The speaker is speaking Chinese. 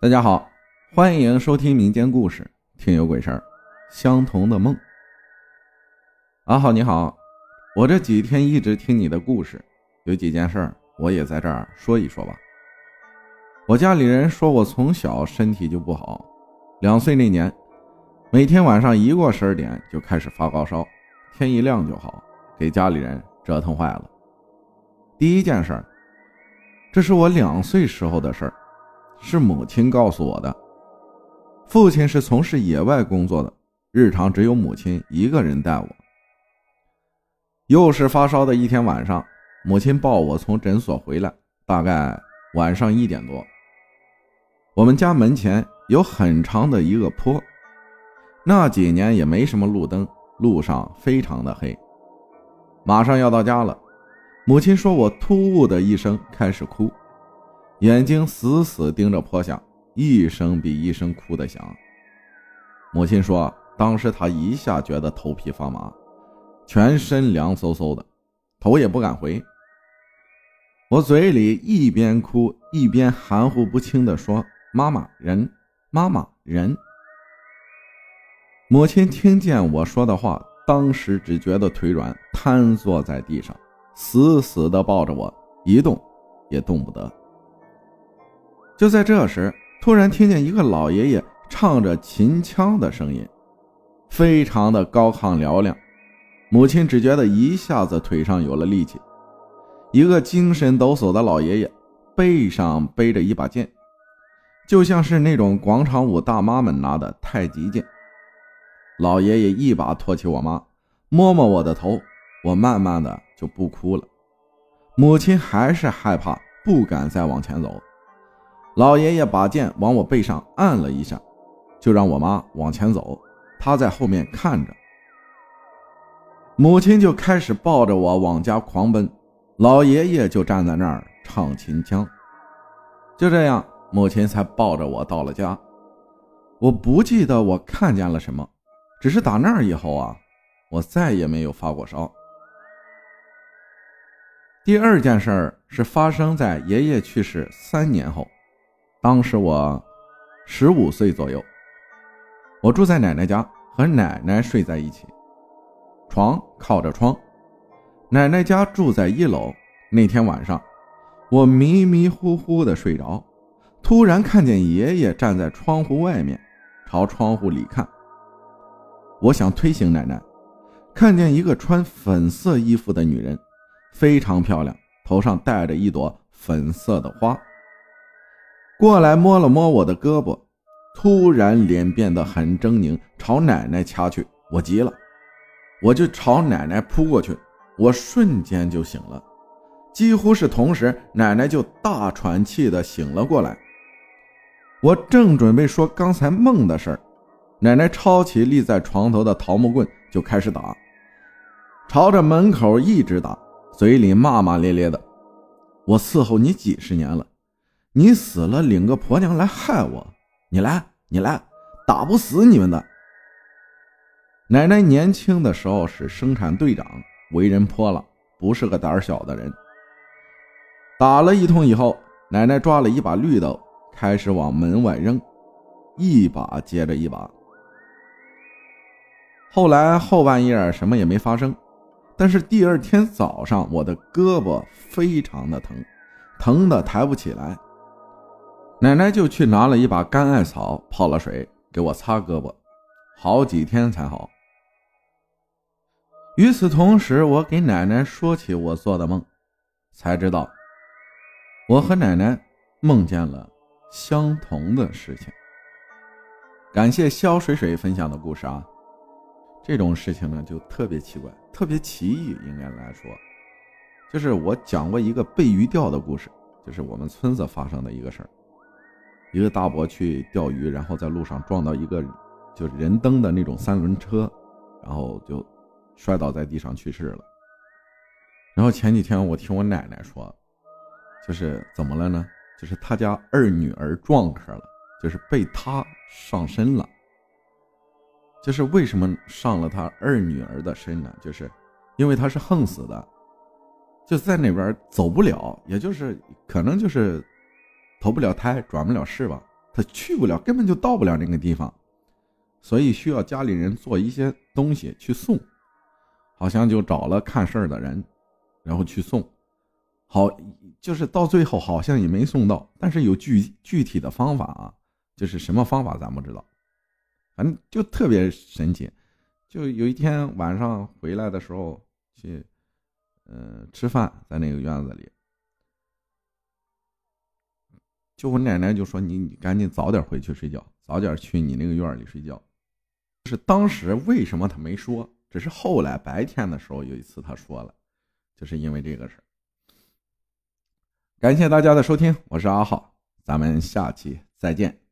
大家好，欢迎收听民间故事，听有鬼事儿，相同的梦。阿浩你好，我这几天一直听你的故事，有几件事儿我也在这儿说一说吧。我家里人说我从小身体就不好，两岁那年，每天晚上一过十二点就开始发高烧，天一亮就好，给家里人折腾坏了。第一件事儿，这是我两岁时候的事儿。是母亲告诉我的。父亲是从事野外工作的，日常只有母亲一个人带我。又是发烧的一天晚上，母亲抱我从诊所回来，大概晚上一点多。我们家门前有很长的一个坡，那几年也没什么路灯，路上非常的黑。马上要到家了，母亲说我突兀的一声开始哭。眼睛死死盯着坡下，一声比一声哭得响。母亲说，当时她一下觉得头皮发麻，全身凉飕飕的，头也不敢回。我嘴里一边哭一边含糊不清地说：“妈妈人，妈妈人。”母亲听见我说的话，当时只觉得腿软，瘫坐在地上，死死地抱着我，一动也动不得。就在这时，突然听见一个老爷爷唱着秦腔的声音，非常的高亢嘹亮。母亲只觉得一下子腿上有了力气。一个精神抖擞的老爷爷，背上背着一把剑，就像是那种广场舞大妈们拿的太极剑。老爷爷一把托起我妈，摸摸我的头，我慢慢的就不哭了。母亲还是害怕，不敢再往前走。老爷爷把剑往我背上按了一下，就让我妈往前走，他在后面看着。母亲就开始抱着我往家狂奔，老爷爷就站在那儿唱秦腔。就这样，母亲才抱着我到了家。我不记得我看见了什么，只是打那儿以后啊，我再也没有发过烧。第二件事是发生在爷爷去世三年后。当时我十五岁左右，我住在奶奶家，和奶奶睡在一起，床靠着窗。奶奶家住在一楼。那天晚上，我迷迷糊糊的睡着，突然看见爷爷站在窗户外面，朝窗户里看。我想推醒奶奶，看见一个穿粉色衣服的女人，非常漂亮，头上戴着一朵粉色的花。过来摸了摸我的胳膊，突然脸变得很狰狞，朝奶奶掐去。我急了，我就朝奶奶扑过去。我瞬间就醒了，几乎是同时，奶奶就大喘气的醒了过来。我正准备说刚才梦的事儿，奶奶抄起立在床头的桃木棍就开始打，朝着门口一直打，嘴里骂骂咧咧的：“我伺候你几十年了。”你死了，领个婆娘来害我！你来，你来，打不死你们的。奶奶年轻的时候是生产队长，为人泼辣，不是个胆小的人。打了一通以后，奶奶抓了一把绿豆，开始往门外扔，一把接着一把。后来后半夜什么也没发生，但是第二天早上，我的胳膊非常的疼，疼的抬不起来。奶奶就去拿了一把干艾草，泡了水给我擦胳膊，好几天才好。与此同时，我给奶奶说起我做的梦，才知道我和奶奶梦见了相同的事情。感谢肖水水分享的故事啊，这种事情呢就特别奇怪，特别奇异，应该来说，就是我讲过一个被鱼钓的故事，就是我们村子发生的一个事儿。一个大伯去钓鱼，然后在路上撞到一个就是人蹬的那种三轮车，然后就摔倒在地上去世了。然后前几天我听我奶奶说，就是怎么了呢？就是他家二女儿撞车了，就是被他上身了。就是为什么上了他二女儿的身呢？就是因为他是横死的，就在那边走不了，也就是可能就是。投不了胎，转不了世吧，他去不了，根本就到不了那个地方，所以需要家里人做一些东西去送，好像就找了看事儿的人，然后去送，好，就是到最后好像也没送到，但是有具具体的方法啊，就是什么方法咱不知道，反正就特别神奇，就有一天晚上回来的时候去，嗯，吃饭在那个院子里。就我奶奶就说你你赶紧早点回去睡觉，早点去你那个院里睡觉。是当时为什么他没说，只是后来白天的时候有一次他说了，就是因为这个事感谢大家的收听，我是阿浩，咱们下期再见。